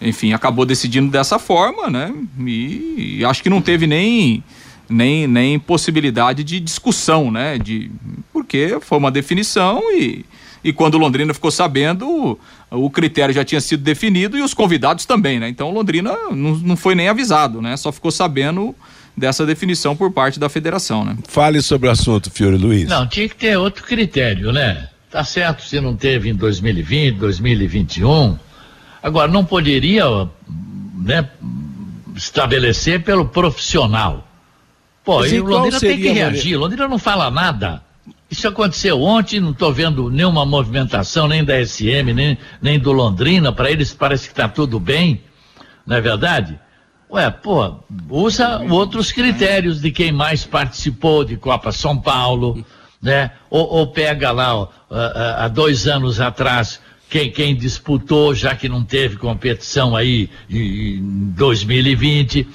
enfim, acabou decidindo dessa forma, né? E, e acho que não teve nem nem, nem possibilidade de discussão, né? De, porque foi uma definição e, e quando Londrina ficou sabendo, o, o critério já tinha sido definido e os convidados também, né? Então Londrina não, não foi nem avisado, né? Só ficou sabendo dessa definição por parte da federação, né? Fale sobre o assunto, Fiore Luiz. Não, tinha que ter outro critério, né? Tá certo se não teve em 2020, 2021. Agora, não poderia né, estabelecer pelo profissional. Pô, e o Londrina tem que reagir. Londrina não fala nada. Isso aconteceu ontem, não estou vendo nenhuma movimentação, nem da SM, nem, nem do Londrina. Para eles parece que está tudo bem, não é verdade? Ué, pô, usa outros critérios de quem mais participou de Copa São Paulo, né? Ou, ou pega lá, ó, há dois anos atrás, quem, quem disputou, já que não teve competição aí em 2020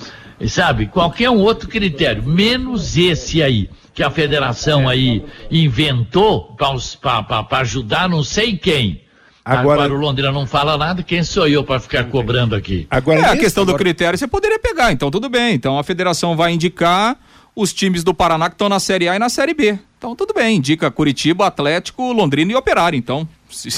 sabe? Qualquer um outro critério, menos esse aí, que a federação aí inventou para ajudar não sei quem. Agora, Agora, o Londrina não fala nada, quem sou eu para ficar cobrando aqui? Agora, é, a questão agora... do critério você poderia pegar, então tudo bem. Então a federação vai indicar os times do Paraná que estão na Série A e na Série B. Então tudo bem, indica Curitiba, Atlético, Londrina e Operário. Então, (laughs) se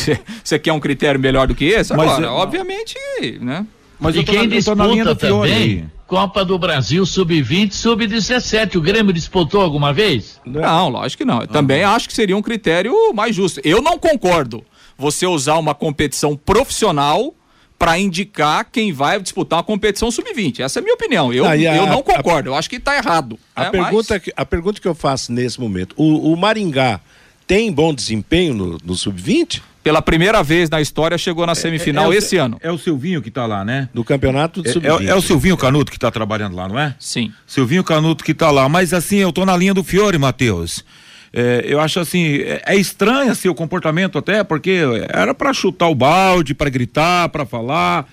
você quer um critério melhor do que esse, Mas agora, eu... obviamente, né? Mas e quem na, disputa também, Copa do Brasil Sub-20, Sub-17, o Grêmio disputou alguma vez? Não, lógico que não. Eu também acho que seria um critério mais justo. Eu não concordo você usar uma competição profissional para indicar quem vai disputar uma competição sub-20. Essa é a minha opinião. Eu, ah, a, eu não concordo, a, eu acho que está errado. A, né? pergunta Mas... que, a pergunta que eu faço nesse momento: o, o Maringá tem bom desempenho no, no sub-20? Pela primeira vez na história chegou na semifinal é, é, é esse o, ano. É o Silvinho que está lá, né? Do campeonato do sub-20. É, é, o Silvinho Canuto que está trabalhando lá, não é? Sim. Silvinho Canuto que está lá. Mas assim, eu tô na linha do Fiore, Matheus. É, eu acho assim, é, é, estranho assim, o comportamento até, porque era para chutar o balde, para gritar, para falar.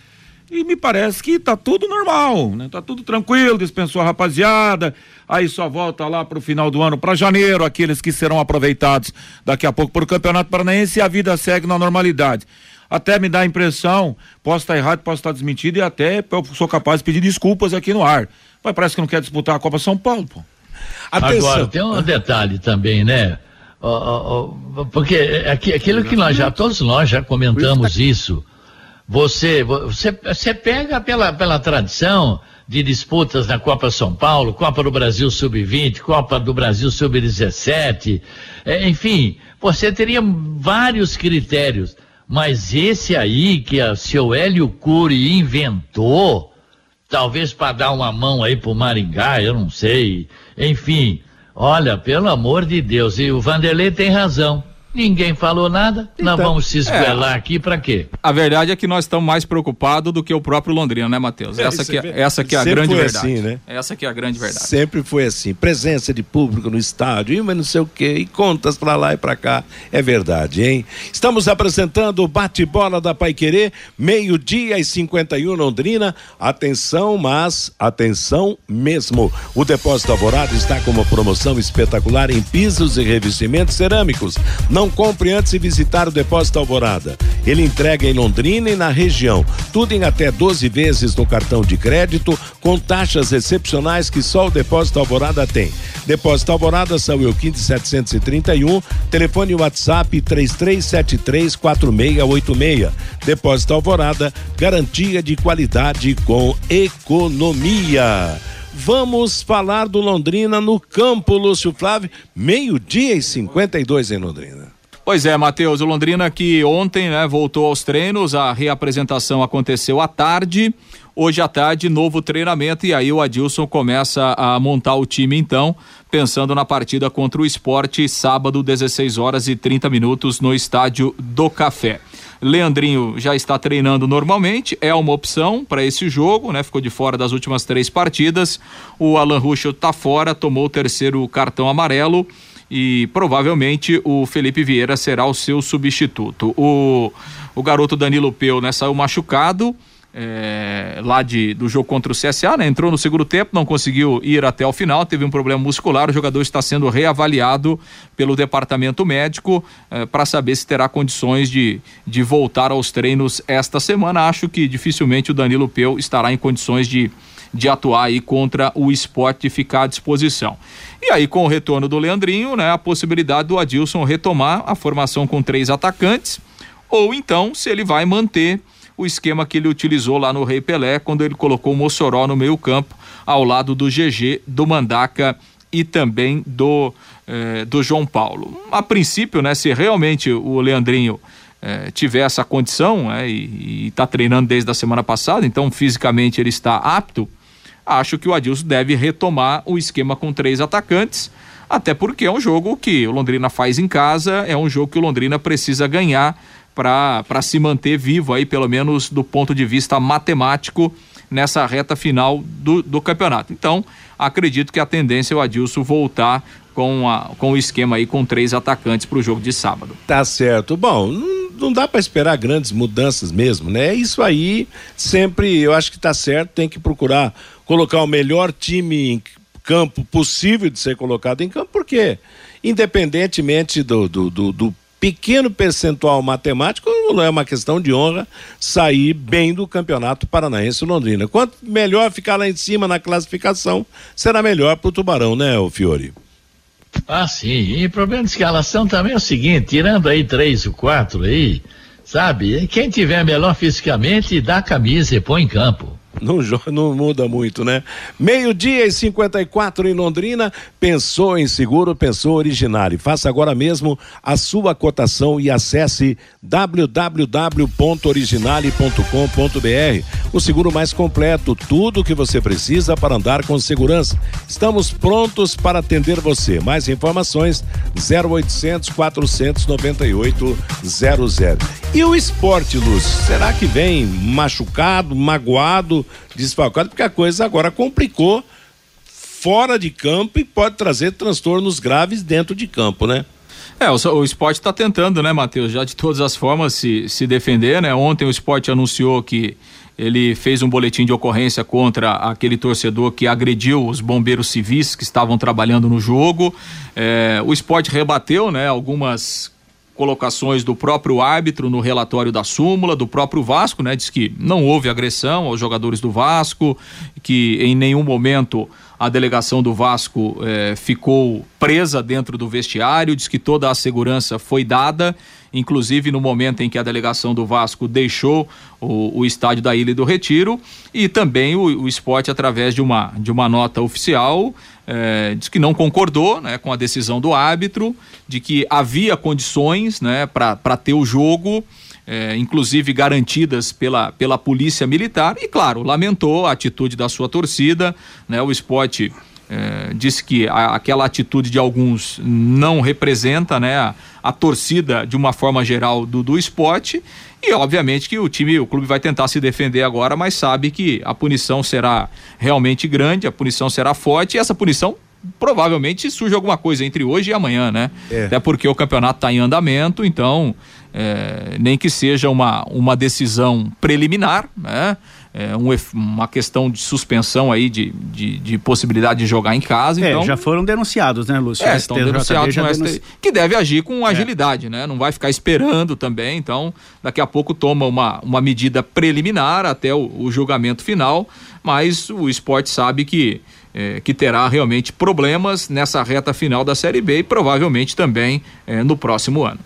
E me parece que tá tudo normal, né? Tá tudo tranquilo, dispensou a rapaziada, aí só volta lá pro final do ano, para janeiro, aqueles que serão aproveitados daqui a pouco para o Campeonato Paranaense e a vida segue na normalidade. Até me dá a impressão, posso estar errado, posso estar desmentido e até eu sou capaz de pedir desculpas aqui no ar. Mas parece que não quer disputar a Copa São Paulo, pô. Atenção. Agora, tem um detalhe também, né? Oh, oh, oh, porque aquilo que nós já, todos nós já comentamos isso. Você, você, você pega pela, pela tradição de disputas na Copa São Paulo, Copa do Brasil Sub-20, Copa do Brasil Sub-17, é, enfim, você teria vários critérios. Mas esse aí que o seu Hélio Cury inventou, talvez para dar uma mão aí pro Maringá, eu não sei. Enfim, olha, pelo amor de Deus, e o Vanderlei tem razão. Ninguém falou nada, então, nós vamos se esguelar é, aqui para quê? A verdade é que nós estamos mais preocupados do que o próprio Londrina, né, Matheus? Essa, que, é, essa que é a grande verdade. Assim, né? Essa que é a grande verdade. Sempre foi assim, presença de público no estádio, mas não sei o quê, e contas para lá e para cá, é verdade, hein? Estamos apresentando o bate-bola da Paiquerê, meio-dia e 51 Londrina. Atenção, mas atenção mesmo. O Depósito Alvorada está com uma promoção espetacular em pisos e revestimentos cerâmicos. Não não compre antes de visitar o Depósito Alvorada. Ele entrega em Londrina e na região. Tudo em até 12 vezes no cartão de crédito, com taxas excepcionais que só o Depósito Alvorada tem. Depósito Alvorada, São Euquinte 731, telefone WhatsApp 33734686. Depósito Alvorada, garantia de qualidade com economia. Vamos falar do Londrina no campo, Lúcio Flávio, meio-dia e 52 em Londrina. Pois é, Matheus, o Londrina que ontem né, voltou aos treinos, a reapresentação aconteceu à tarde. Hoje à tarde, novo treinamento e aí o Adilson começa a montar o time então, pensando na partida contra o esporte, sábado, 16 horas e 30 minutos no estádio do Café. Leandrinho já está treinando normalmente, é uma opção para esse jogo, né? Ficou de fora das últimas três partidas. O Alan Ruschel está fora, tomou o terceiro cartão amarelo e provavelmente o Felipe Vieira será o seu substituto. O, o garoto Danilo Peu né, saiu machucado. É, lá de, do jogo contra o CSA, né? Entrou no segundo tempo, não conseguiu ir até o final, teve um problema muscular. O jogador está sendo reavaliado pelo departamento médico é, para saber se terá condições de, de voltar aos treinos esta semana. Acho que dificilmente o Danilo Peu estará em condições de, de atuar aí contra o esporte e ficar à disposição. E aí, com o retorno do Leandrinho, né, a possibilidade do Adilson retomar a formação com três atacantes, ou então se ele vai manter o esquema que ele utilizou lá no Rei Pelé, quando ele colocou o Mossoró no meio-campo, ao lado do GG, do Mandaca e também do, eh, do João Paulo. A princípio, né, se realmente o Leandrinho eh, tiver essa condição né, e está treinando desde a semana passada, então fisicamente ele está apto, acho que o Adilson deve retomar o esquema com três atacantes, até porque é um jogo que o Londrina faz em casa, é um jogo que o Londrina precisa ganhar para se manter vivo aí, pelo menos do ponto de vista matemático, nessa reta final do, do campeonato. Então, acredito que a tendência é o Adilson voltar com, a, com o esquema aí com três atacantes para o jogo de sábado. Tá certo. Bom, não, não dá para esperar grandes mudanças mesmo, né? Isso aí sempre eu acho que tá certo, tem que procurar colocar o melhor time em campo possível de ser colocado em campo, porque independentemente do, do, do, do pequeno percentual matemático, não é uma questão de honra sair bem do Campeonato Paranaense Londrina. Quanto melhor ficar lá em cima na classificação, será melhor para o Tubarão, né, o Fiore? Ah, sim. E problema de escalação também é o seguinte: tirando aí três ou quatro aí, sabe? Quem tiver melhor fisicamente, dá a camisa e põe em campo. Não, (laughs) não muda muito, né? Meio-dia e 54 em Londrina. Pensou em seguro, pensou originário. Faça agora mesmo a sua cotação e acesse www.originale.com.br. O seguro mais completo, tudo o que você precisa para andar com segurança. Estamos prontos para atender você. Mais informações: 0800 498 00. E o esporte, Luz? Será que vem machucado, magoado? desfalcado, porque a coisa agora complicou fora de campo e pode trazer transtornos graves dentro de campo, né? É, o, o esporte está tentando, né, Matheus, já de todas as formas se, se defender, né? Ontem o esporte anunciou que ele fez um boletim de ocorrência contra aquele torcedor que agrediu os bombeiros civis que estavam trabalhando no jogo. É, o esporte rebateu, né, algumas colocações do próprio árbitro no relatório da súmula, do próprio Vasco, né? Diz que não houve agressão aos jogadores do Vasco, que em nenhum momento a delegação do Vasco eh, ficou presa dentro do vestiário, diz que toda a segurança foi dada, inclusive no momento em que a delegação do Vasco deixou o, o estádio da Ilha do Retiro, e também o, o esporte, através de uma, de uma nota oficial, é, diz que não concordou né, com a decisão do árbitro, de que havia condições né, para ter o jogo, é, inclusive garantidas pela, pela polícia militar, e claro, lamentou a atitude da sua torcida, né, o esporte. É, disse que a, aquela atitude de alguns não representa né, a, a torcida de uma forma geral do, do esporte. E obviamente que o time, o clube vai tentar se defender agora, mas sabe que a punição será realmente grande, a punição será forte. E essa punição provavelmente surge alguma coisa entre hoje e amanhã, né? É. Até porque o campeonato está em andamento, então é, nem que seja uma, uma decisão preliminar, né? é, um, uma questão de suspensão aí de, de, de, possibilidade de jogar em casa. É, então, já foram denunciados, né, Lúcio? É, estão denunciados no ST, que deve agir com é. agilidade, né? Não vai ficar esperando também. Então, daqui a pouco toma uma, uma medida preliminar até o, o julgamento final, mas o esporte sabe que. É, que terá realmente problemas nessa reta final da Série B e provavelmente também é, no próximo ano.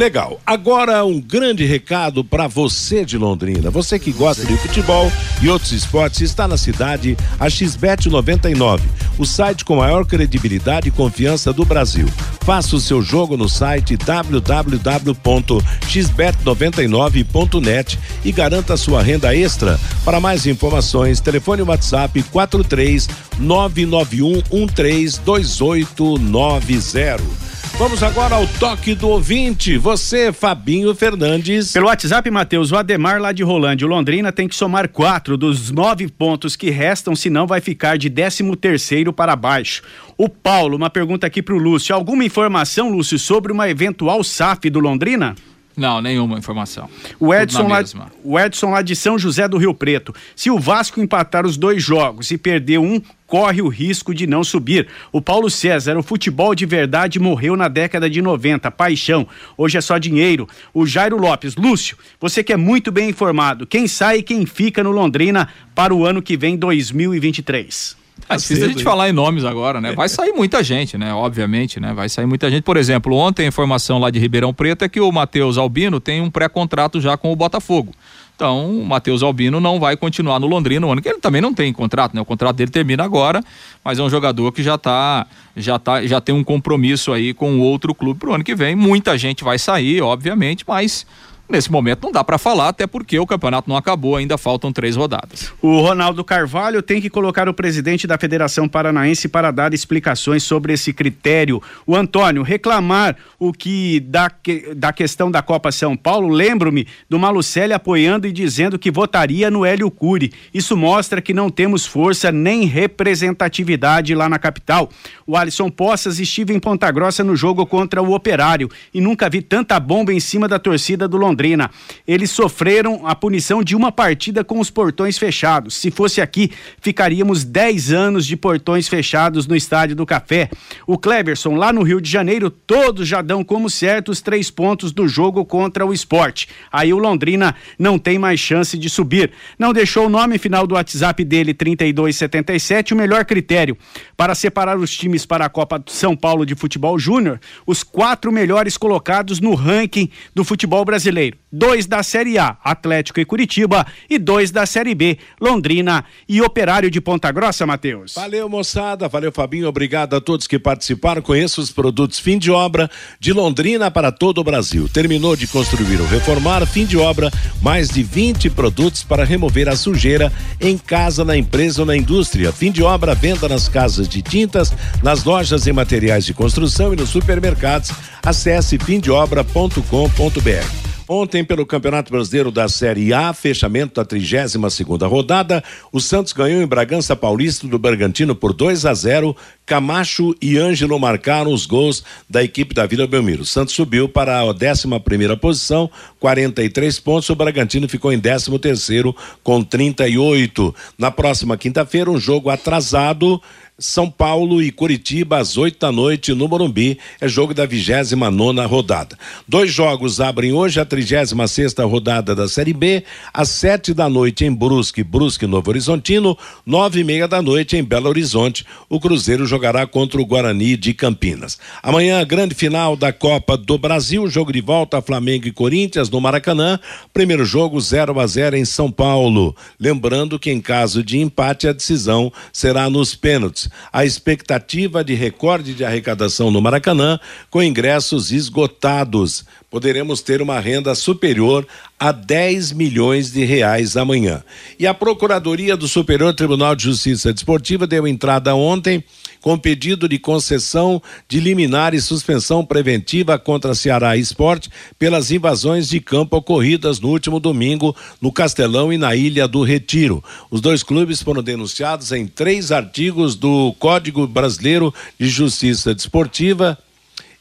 Legal. Agora um grande recado para você de Londrina. Você que gosta de futebol e outros esportes está na cidade a XBET 99, o site com maior credibilidade e confiança do Brasil. Faça o seu jogo no site www.xbet99.net e garanta sua renda extra. Para mais informações, telefone WhatsApp 43 991 132890. Vamos agora ao toque do ouvinte. Você, Fabinho Fernandes. Pelo WhatsApp, Matheus, o Ademar lá de Rolândia. Londrina tem que somar quatro dos nove pontos que restam, senão vai ficar de décimo terceiro para baixo. O Paulo, uma pergunta aqui para o Lúcio. Alguma informação, Lúcio, sobre uma eventual SAF do Londrina? Não, nenhuma informação. O Edson, lá, o Edson lá de São José do Rio Preto. Se o Vasco empatar os dois jogos e perder um, corre o risco de não subir. O Paulo César, o futebol de verdade morreu na década de 90, paixão. Hoje é só dinheiro. O Jairo Lopes, Lúcio, você que é muito bem informado, quem sai e quem fica no Londrina para o ano que vem 2023? Difícil a gente falar em nomes agora, né? Vai sair muita gente, né? Obviamente, né? Vai sair muita gente. Por exemplo, ontem a informação lá de Ribeirão Preto é que o Matheus Albino tem um pré-contrato já com o Botafogo. Então, o Matheus Albino não vai continuar no Londrina no ano que ele também não tem contrato, né? O contrato dele termina agora, mas é um jogador que já tá, já tá, já tem um compromisso aí com outro clube pro ano que vem. Muita gente vai sair, obviamente, mas Nesse momento não dá para falar, até porque o campeonato não acabou, ainda faltam três rodadas. O Ronaldo Carvalho tem que colocar o presidente da Federação Paranaense para dar explicações sobre esse critério. O Antônio, reclamar o que da, da questão da Copa São Paulo, lembro-me do Malucelli apoiando e dizendo que votaria no Hélio Cury. Isso mostra que não temos força nem representatividade lá na capital. O Alisson Poças estive em Ponta Grossa no jogo contra o Operário e nunca vi tanta bomba em cima da torcida do Londrina Londrina. Eles sofreram a punição de uma partida com os portões fechados. Se fosse aqui, ficaríamos 10 anos de portões fechados no Estádio do Café. O Cleverson, lá no Rio de Janeiro, todos já dão como certo os três pontos do jogo contra o esporte. Aí o Londrina não tem mais chance de subir. Não deixou o nome final do WhatsApp dele, 3277, o melhor critério para separar os times para a Copa São Paulo de Futebol Júnior, os quatro melhores colocados no ranking do futebol brasileiro. Dois da Série A, Atlético e Curitiba, e dois da Série B, Londrina e Operário de Ponta Grossa, Matheus. Valeu, moçada. Valeu, Fabinho. Obrigado a todos que participaram. Conheça os produtos fim de obra de Londrina para todo o Brasil. Terminou de construir ou reformar, fim de obra, mais de 20 produtos para remover a sujeira em casa, na empresa ou na indústria. Fim de obra, venda nas casas de tintas, nas lojas e materiais de construção e nos supermercados. Acesse fimdeobra.com.br. Ontem, pelo Campeonato Brasileiro da Série A, fechamento da 32 segunda rodada, o Santos ganhou em Bragança Paulista do Bergantino por 2 a 0. Camacho e Ângelo marcaram os gols da equipe da Vila Belmiro. O Santos subiu para a 11 primeira posição, 43 pontos. O Bragantino ficou em 13 terceiro com 38. Na próxima quinta-feira, um jogo atrasado são Paulo e Curitiba às 8 da noite no Morumbi. É jogo da 29 nona rodada. Dois jogos abrem hoje a 36 sexta rodada da Série B, às 7 da noite em Brusque, Brusque Novo Horizontino, nove e meia da noite em Belo Horizonte. O Cruzeiro jogará contra o Guarani de Campinas. Amanhã, grande final da Copa do Brasil, jogo de volta Flamengo e Corinthians no Maracanã. Primeiro jogo 0 a 0 em São Paulo. Lembrando que em caso de empate a decisão será nos pênaltis a expectativa de recorde de arrecadação no Maracanã, com ingressos esgotados. Poderemos ter uma renda superior a 10 milhões de reais amanhã. E a Procuradoria do Superior Tribunal de Justiça Desportiva deu entrada ontem com pedido de concessão de liminar e suspensão preventiva contra Ceará Esporte pelas invasões de campo ocorridas no último domingo no Castelão e na Ilha do Retiro. Os dois clubes foram denunciados em três artigos do Código Brasileiro de Justiça Desportiva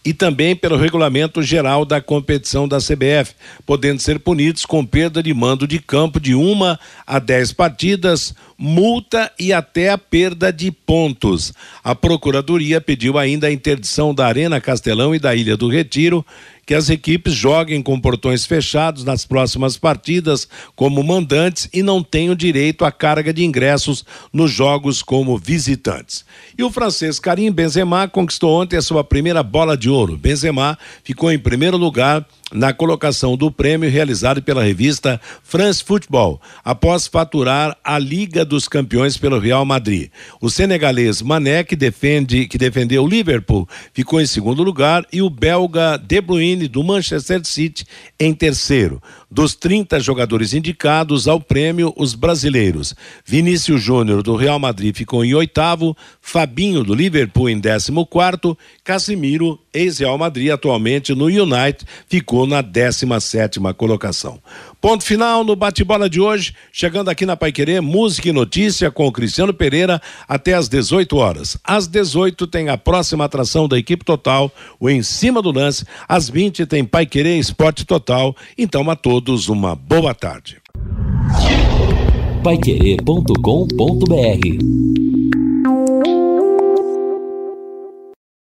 e também pelo regulamento geral da competição da CBF, podendo ser punidos com perda de mando de campo de uma a dez partidas, multa e até a perda de pontos. A Procuradoria pediu ainda a interdição da Arena Castelão e da Ilha do Retiro que as equipes joguem com portões fechados nas próximas partidas como mandantes e não tenham direito à carga de ingressos nos jogos como visitantes. E o francês Karim Benzema conquistou ontem a sua primeira bola de ouro. Benzema ficou em primeiro lugar na colocação do prêmio realizado pela revista France Football, após faturar a Liga dos Campeões pelo Real Madrid. O senegalês Mané, que, defende, que defendeu o Liverpool, ficou em segundo lugar e o belga De Bruyne, do Manchester City, em terceiro. Dos 30 jogadores indicados ao prêmio, os brasileiros. Vinícius Júnior, do Real Madrid, ficou em oitavo, Fabinho, do Liverpool, em décimo quarto, Casimiro, ex-Real Madrid, atualmente no United, ficou na 17 colocação. Ponto final no bate-bola de hoje, chegando aqui na Paiquerê, música e notícia com o Cristiano Pereira até às 18 horas. Às 18 tem a próxima atração da equipe total, o Em Cima do Lance. Às 20 tem Paiquerê Esporte Total. Então a todos uma boa tarde. Paiquerê.com.br